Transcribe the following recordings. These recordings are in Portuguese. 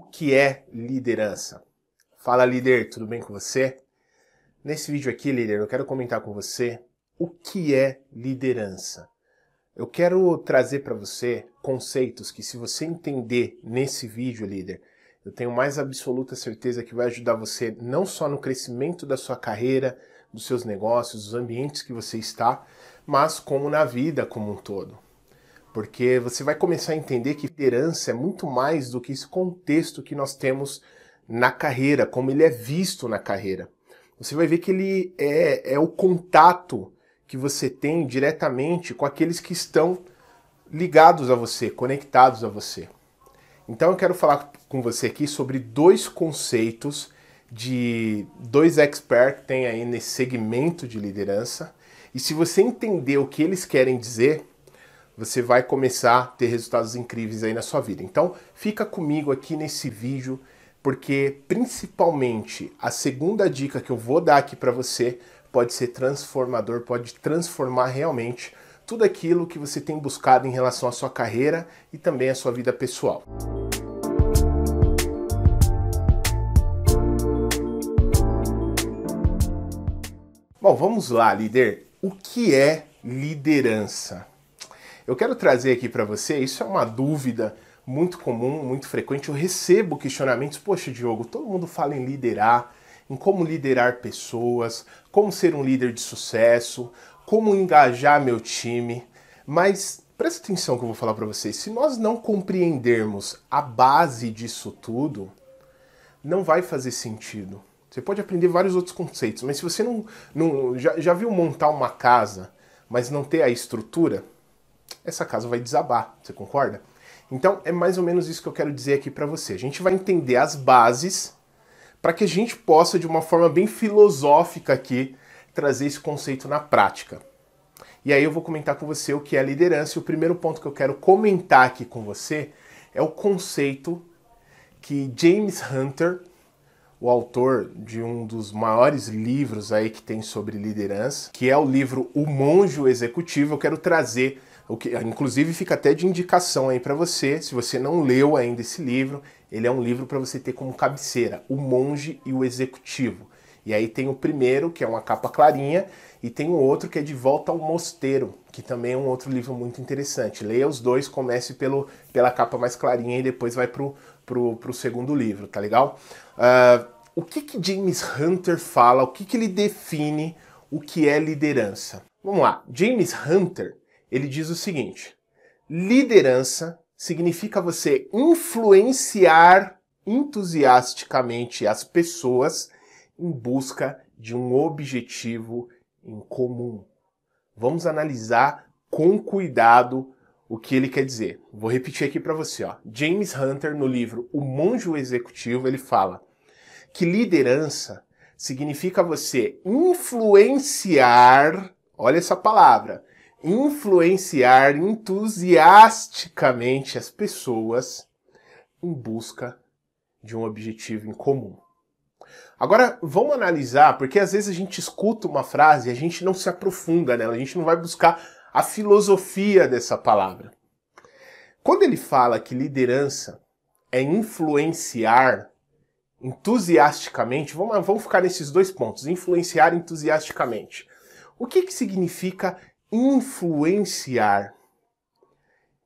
O que é liderança? Fala líder, tudo bem com você? Nesse vídeo aqui, líder, eu quero comentar com você o que é liderança. Eu quero trazer para você conceitos que, se você entender nesse vídeo, líder, eu tenho mais absoluta certeza que vai ajudar você não só no crescimento da sua carreira, dos seus negócios, dos ambientes que você está, mas como na vida como um todo. Porque você vai começar a entender que liderança é muito mais do que esse contexto que nós temos na carreira, como ele é visto na carreira. Você vai ver que ele é, é o contato que você tem diretamente com aqueles que estão ligados a você, conectados a você. Então eu quero falar com você aqui sobre dois conceitos de dois experts que tem aí nesse segmento de liderança. E se você entender o que eles querem dizer, você vai começar a ter resultados incríveis aí na sua vida. Então, fica comigo aqui nesse vídeo, porque principalmente a segunda dica que eu vou dar aqui para você pode ser transformador, pode transformar realmente tudo aquilo que você tem buscado em relação à sua carreira e também à sua vida pessoal. Bom, vamos lá, líder. O que é liderança? Eu quero trazer aqui para você, isso é uma dúvida muito comum, muito frequente. Eu recebo questionamentos, poxa, Diogo, todo mundo fala em liderar, em como liderar pessoas, como ser um líder de sucesso, como engajar meu time. Mas presta atenção que eu vou falar para vocês. Se nós não compreendermos a base disso tudo, não vai fazer sentido. Você pode aprender vários outros conceitos, mas se você não, não já, já viu montar uma casa, mas não ter a estrutura, essa casa vai desabar. Você concorda? Então é mais ou menos isso que eu quero dizer aqui para você. A gente vai entender as bases para que a gente possa, de uma forma bem filosófica aqui, trazer esse conceito na prática. E aí eu vou comentar com você o que é liderança. E o primeiro ponto que eu quero comentar aqui com você é o conceito que James Hunter, o autor de um dos maiores livros aí que tem sobre liderança, que é o livro O Monjo Executivo, eu quero trazer o que, inclusive fica até de indicação aí para você, se você não leu ainda esse livro, ele é um livro para você ter como cabeceira, O Monge e o Executivo. E aí tem o primeiro, que é uma capa clarinha, e tem o outro que é De Volta ao Mosteiro, que também é um outro livro muito interessante. Leia os dois, comece pelo, pela capa mais clarinha e depois vai pro, pro, pro segundo livro, tá legal? Uh, o que, que James Hunter fala, o que, que ele define o que é liderança? Vamos lá, James Hunter ele diz o seguinte: liderança significa você influenciar entusiasticamente as pessoas em busca de um objetivo em comum. Vamos analisar com cuidado o que ele quer dizer. Vou repetir aqui para você, ó. James Hunter no livro O Monjo Executivo, ele fala que liderança significa você influenciar, olha essa palavra, influenciar entusiasticamente as pessoas em busca de um objetivo em comum. Agora, vamos analisar, porque às vezes a gente escuta uma frase e a gente não se aprofunda nela, a gente não vai buscar a filosofia dessa palavra. Quando ele fala que liderança é influenciar entusiasticamente, vamos, vamos ficar nesses dois pontos, influenciar entusiasticamente. O que, que significa influenciar.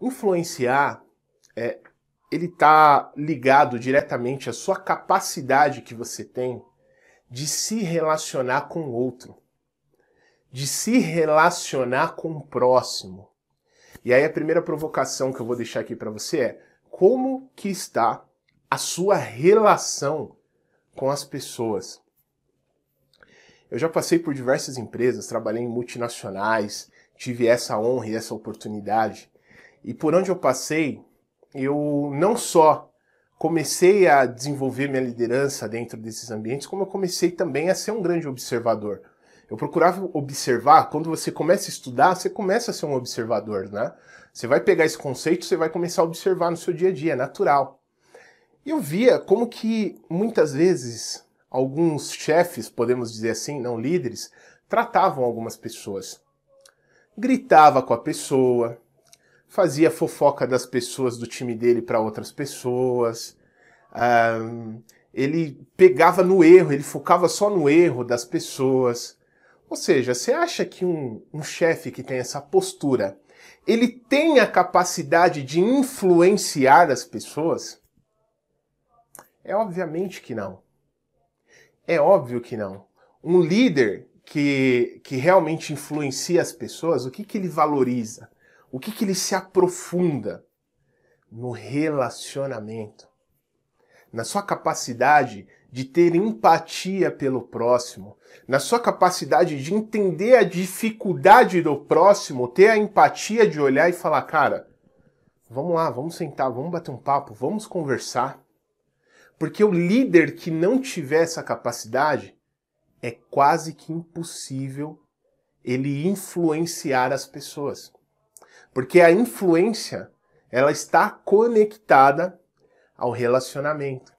Influenciar é ele está ligado diretamente à sua capacidade que você tem de se relacionar com o outro, de se relacionar com o próximo. E aí a primeira provocação que eu vou deixar aqui para você é: como que está a sua relação com as pessoas? Eu já passei por diversas empresas, trabalhei em multinacionais, tive essa honra e essa oportunidade. E por onde eu passei, eu não só comecei a desenvolver minha liderança dentro desses ambientes, como eu comecei também a ser um grande observador. Eu procurava observar, quando você começa a estudar, você começa a ser um observador, né? Você vai pegar esse conceito, você vai começar a observar no seu dia a dia, é natural. E eu via como que muitas vezes alguns chefes, podemos dizer assim, não líderes, tratavam algumas pessoas. Gritava com a pessoa, fazia fofoca das pessoas do time dele para outras pessoas, uh, ele pegava no erro, ele focava só no erro das pessoas. Ou seja, você acha que um, um chefe que tem essa postura, ele tem a capacidade de influenciar as pessoas? É obviamente que não. É óbvio que não. Um líder que, que realmente influencia as pessoas, o que, que ele valoriza? O que, que ele se aprofunda? No relacionamento. Na sua capacidade de ter empatia pelo próximo, na sua capacidade de entender a dificuldade do próximo, ter a empatia de olhar e falar, cara, vamos lá, vamos sentar, vamos bater um papo, vamos conversar. Porque o líder que não tiver essa capacidade, é quase que impossível ele influenciar as pessoas. Porque a influência, ela está conectada ao relacionamento.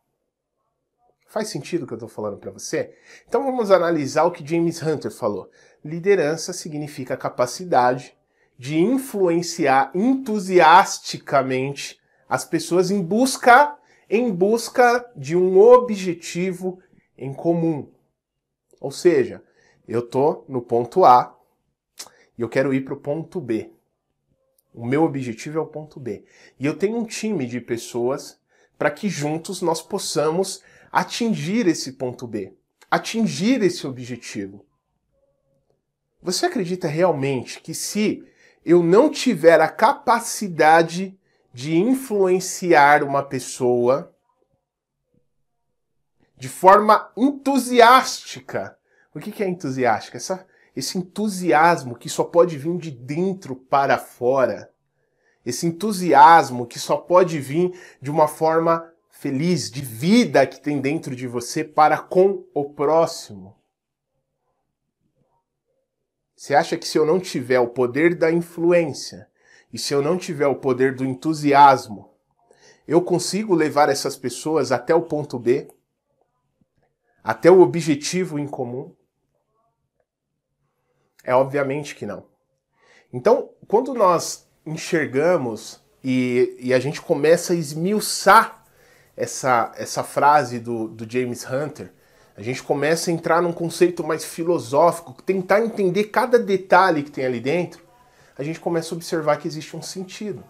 Faz sentido o que eu estou falando para você? Então vamos analisar o que James Hunter falou. Liderança significa capacidade de influenciar entusiasticamente as pessoas em busca em busca de um objetivo em comum. Ou seja, eu tô no ponto A e eu quero ir para o ponto B. O meu objetivo é o ponto B. E eu tenho um time de pessoas para que juntos nós possamos atingir esse ponto B, atingir esse objetivo. Você acredita realmente que se eu não tiver a capacidade de influenciar uma pessoa de forma entusiástica. O que é entusiástica? Essa, esse entusiasmo que só pode vir de dentro para fora. Esse entusiasmo que só pode vir de uma forma feliz, de vida que tem dentro de você para com o próximo. Você acha que se eu não tiver o poder da influência, e se eu não tiver o poder do entusiasmo, eu consigo levar essas pessoas até o ponto B, até o objetivo em comum? É obviamente que não. Então, quando nós enxergamos e, e a gente começa a esmiuçar essa, essa frase do, do James Hunter, a gente começa a entrar num conceito mais filosófico, tentar entender cada detalhe que tem ali dentro, a gente começa a observar que existe um sentido.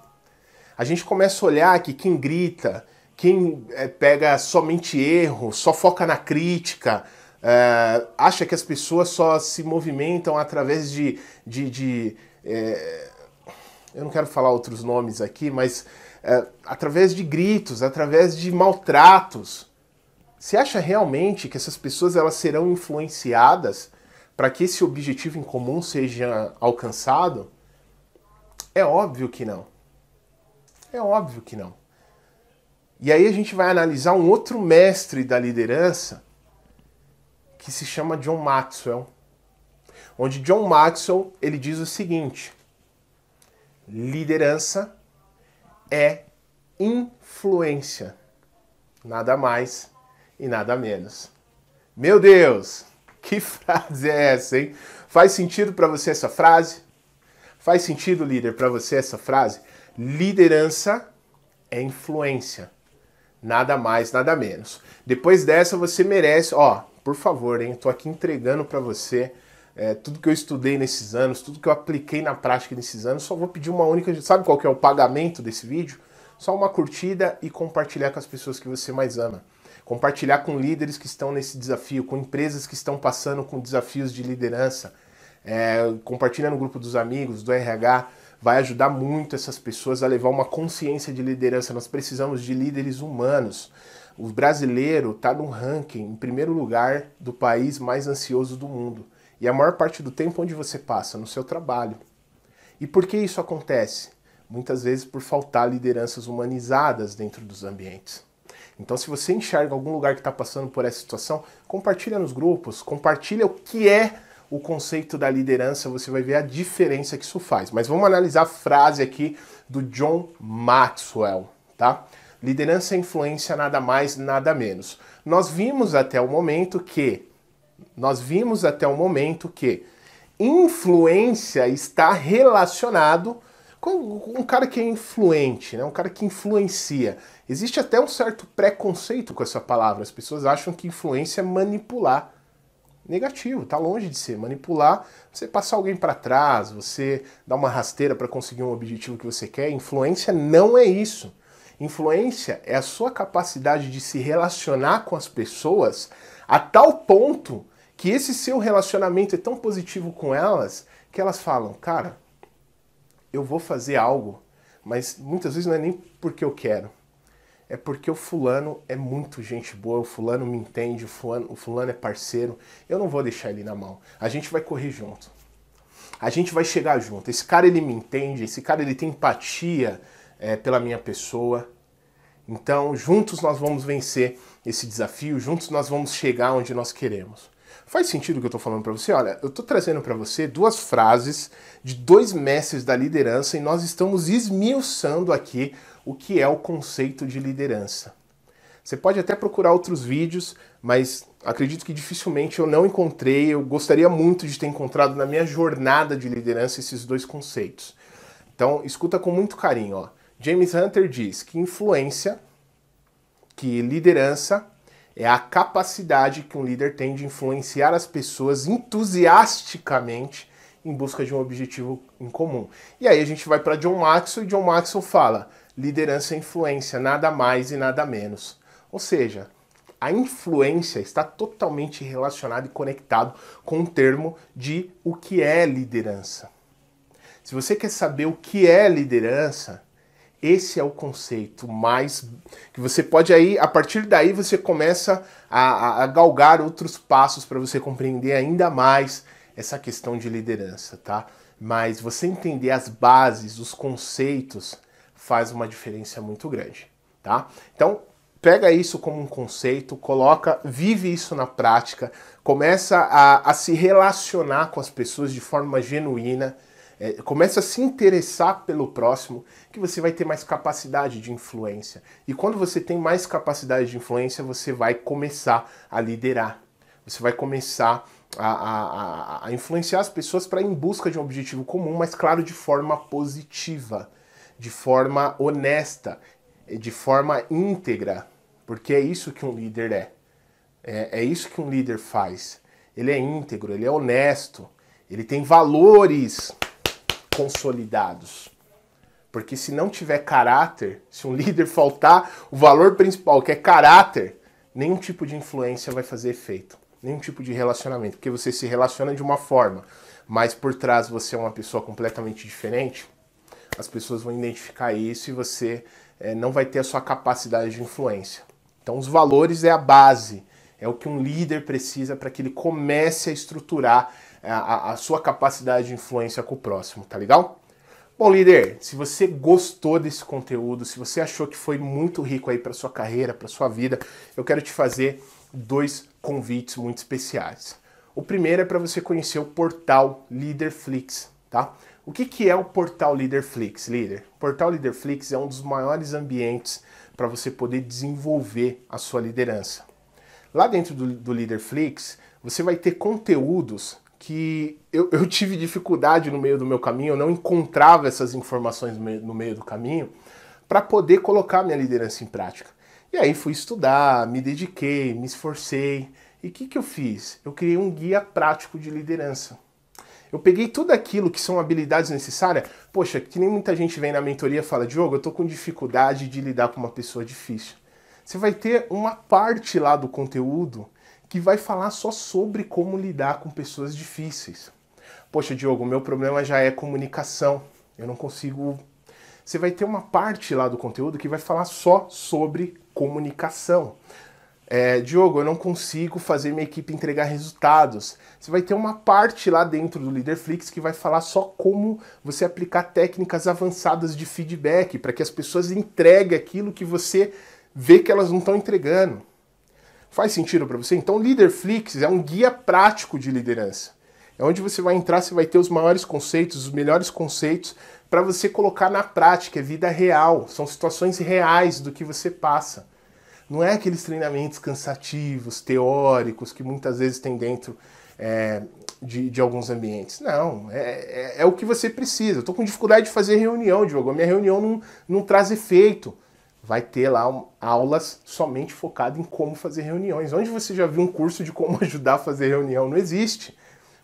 A gente começa a olhar que quem grita, quem é, pega somente erro, só foca na crítica, é, acha que as pessoas só se movimentam através de. de, de é, eu não quero falar outros nomes aqui, mas é, através de gritos, através de maltratos. Você acha realmente que essas pessoas elas serão influenciadas para que esse objetivo em comum seja alcançado? É óbvio que não. É óbvio que não. E aí a gente vai analisar um outro mestre da liderança que se chama John Maxwell. Onde John Maxwell ele diz o seguinte: liderança é influência, nada mais e nada menos. Meu Deus, que frase é essa, hein? Faz sentido para você essa frase? Faz sentido, líder, para você essa frase? Liderança é influência. Nada mais, nada menos. Depois dessa, você merece, ó, por favor, hein? Tô aqui entregando para você é, tudo que eu estudei nesses anos, tudo que eu apliquei na prática nesses anos. Só vou pedir uma única. Sabe qual que é o pagamento desse vídeo? Só uma curtida e compartilhar com as pessoas que você mais ama. Compartilhar com líderes que estão nesse desafio, com empresas que estão passando com desafios de liderança é, compartilha no grupo dos amigos, do RH, vai ajudar muito essas pessoas a levar uma consciência de liderança. Nós precisamos de líderes humanos. O brasileiro está no ranking, em primeiro lugar, do país mais ansioso do mundo. E a maior parte do tempo onde você passa? No seu trabalho. E por que isso acontece? Muitas vezes por faltar lideranças humanizadas dentro dos ambientes. Então, se você enxerga algum lugar que está passando por essa situação, compartilha nos grupos, compartilha o que é o conceito da liderança, você vai ver a diferença que isso faz. Mas vamos analisar a frase aqui do John Maxwell, tá? Liderança é influência nada mais, nada menos. Nós vimos até o momento que nós vimos até o momento que influência está relacionado Um cara que é influente, né? um cara que influencia. Existe até um certo preconceito com essa palavra. As pessoas acham que influência é manipular. Negativo, tá longe de ser. Manipular, você passar alguém para trás, você dar uma rasteira para conseguir um objetivo que você quer. Influência não é isso. Influência é a sua capacidade de se relacionar com as pessoas a tal ponto que esse seu relacionamento é tão positivo com elas que elas falam, cara, eu vou fazer algo, mas muitas vezes não é nem porque eu quero. É porque o fulano é muito gente boa, o fulano me entende, o fulano, o fulano é parceiro. Eu não vou deixar ele na mão. A gente vai correr junto. A gente vai chegar junto. Esse cara ele me entende, esse cara ele tem empatia é, pela minha pessoa. Então, juntos nós vamos vencer esse desafio, juntos nós vamos chegar onde nós queremos. Faz sentido o que eu estou falando para você? Olha, eu estou trazendo para você duas frases de dois mestres da liderança e nós estamos esmiuçando aqui o que é o conceito de liderança. Você pode até procurar outros vídeos, mas acredito que dificilmente eu não encontrei. Eu gostaria muito de ter encontrado na minha jornada de liderança esses dois conceitos. Então, escuta com muito carinho. Ó. James Hunter diz que influência, que liderança é a capacidade que um líder tem de influenciar as pessoas entusiasticamente em busca de um objetivo em comum. E aí a gente vai para John Maxwell e John Maxwell fala: liderança é influência, nada mais e nada menos. Ou seja, a influência está totalmente relacionada e conectado com o termo de o que é liderança. Se você quer saber o que é liderança, esse é o conceito mais que você pode aí, a partir daí você começa a, a galgar outros passos para você compreender ainda mais essa questão de liderança, tá? Mas você entender as bases, os conceitos, faz uma diferença muito grande, tá? Então, pega isso como um conceito, coloca, vive isso na prática, começa a, a se relacionar com as pessoas de forma genuína, é, começa a se interessar pelo próximo, que você vai ter mais capacidade de influência. E quando você tem mais capacidade de influência, você vai começar a liderar. Você vai começar a, a, a influenciar as pessoas para ir em busca de um objetivo comum, mas claro, de forma positiva, de forma honesta, de forma íntegra, porque é isso que um líder é. É, é isso que um líder faz. Ele é íntegro, ele é honesto, ele tem valores consolidados. Porque se não tiver caráter, se um líder faltar o valor principal, que é caráter, nenhum tipo de influência vai fazer efeito. Nenhum tipo de relacionamento. Porque você se relaciona de uma forma, mas por trás você é uma pessoa completamente diferente, as pessoas vão identificar isso e você é, não vai ter a sua capacidade de influência. Então, os valores é a base, é o que um líder precisa para que ele comece a estruturar a, a sua capacidade de influência com o próximo, tá legal? Bom, líder, se você gostou desse conteúdo, se você achou que foi muito rico aí para sua carreira, para sua vida, eu quero te fazer dois convites muito especiais. O primeiro é para você conhecer o portal Leaderflix, tá? O que, que é o portal Leaderflix, líder? O portal Leaderflix é um dos maiores ambientes para você poder desenvolver a sua liderança. Lá dentro do, do Leaderflix, você vai ter conteúdos que eu, eu, tive dificuldade no meio do meu caminho, eu não encontrava essas informações no meio, no meio do caminho para poder colocar minha liderança em prática. E aí fui estudar, me dediquei, me esforcei. E o que, que eu fiz? Eu criei um guia prático de liderança. Eu peguei tudo aquilo que são habilidades necessárias. Poxa, que nem muita gente vem na mentoria e fala, Diogo, eu tô com dificuldade de lidar com uma pessoa difícil. Você vai ter uma parte lá do conteúdo que vai falar só sobre como lidar com pessoas difíceis. Poxa, Diogo, meu problema já é comunicação. Eu não consigo. Você vai ter uma parte lá do conteúdo que vai falar só sobre comunicação. É, Diogo, eu não consigo fazer minha equipe entregar resultados. Você vai ter uma parte lá dentro do Leaderflix que vai falar só como você aplicar técnicas avançadas de feedback para que as pessoas entreguem aquilo que você vê que elas não estão entregando. Faz sentido para você? Então, Leaderflix é um guia prático de liderança. É onde você vai entrar, você vai ter os maiores conceitos, os melhores conceitos para você colocar na prática, é vida real, são situações reais do que você passa. Não é aqueles treinamentos cansativos, teóricos que muitas vezes tem dentro é, de, de, alguns ambientes. Não, é, é, é o que você precisa. Eu estou com dificuldade de fazer reunião, Diogo. A minha reunião não, não traz efeito. Vai ter lá aulas somente focadas em como fazer reuniões. Onde você já viu um curso de como ajudar a fazer reunião? Não existe.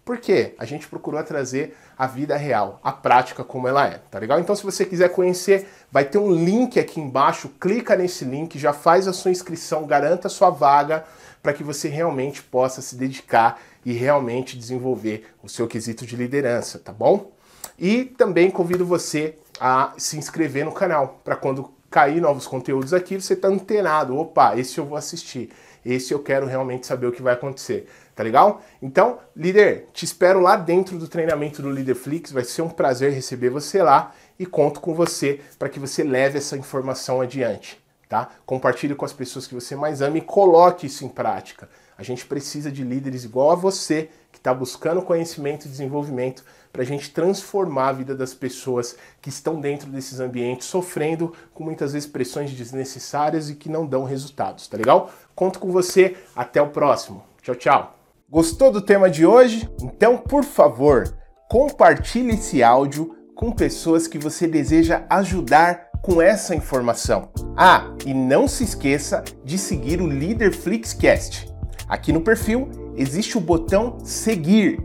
Por quê? A gente procurou trazer a vida real, a prática como ela é, tá legal? Então se você quiser conhecer, vai ter um link aqui embaixo, clica nesse link, já faz a sua inscrição, garanta a sua vaga para que você realmente possa se dedicar e realmente desenvolver o seu quesito de liderança, tá bom? E também convido você a se inscrever no canal, para quando cair novos conteúdos aqui, você tá antenado. Opa, esse eu vou assistir. Esse eu quero realmente saber o que vai acontecer. Tá legal? Então, líder, te espero lá dentro do treinamento do Leaderflix. Vai ser um prazer receber você lá e conto com você para que você leve essa informação adiante. Tá? Compartilhe com as pessoas que você mais ama e coloque isso em prática. A gente precisa de líderes igual a você está buscando conhecimento e desenvolvimento para a gente transformar a vida das pessoas que estão dentro desses ambientes, sofrendo com muitas vezes pressões desnecessárias e que não dão resultados, tá legal? Conto com você, até o próximo. Tchau, tchau. Gostou do tema de hoje? Então, por favor, compartilhe esse áudio com pessoas que você deseja ajudar com essa informação. Ah, e não se esqueça de seguir o Líder Flixcast. Aqui no perfil existe o botão seguir.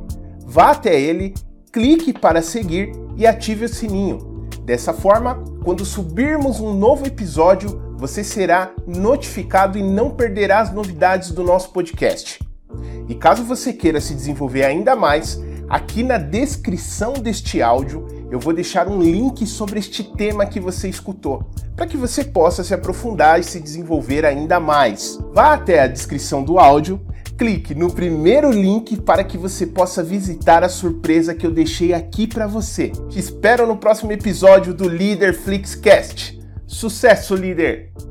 Vá até ele, clique para seguir e ative o sininho. Dessa forma, quando subirmos um novo episódio, você será notificado e não perderá as novidades do nosso podcast. E caso você queira se desenvolver ainda mais, aqui na descrição deste áudio eu vou deixar um link sobre este tema que você escutou, para que você possa se aprofundar e se desenvolver ainda mais. Vá até a descrição do áudio, clique no primeiro link para que você possa visitar a surpresa que eu deixei aqui para você. Te espero no próximo episódio do Leader Flixcast. Sucesso, líder!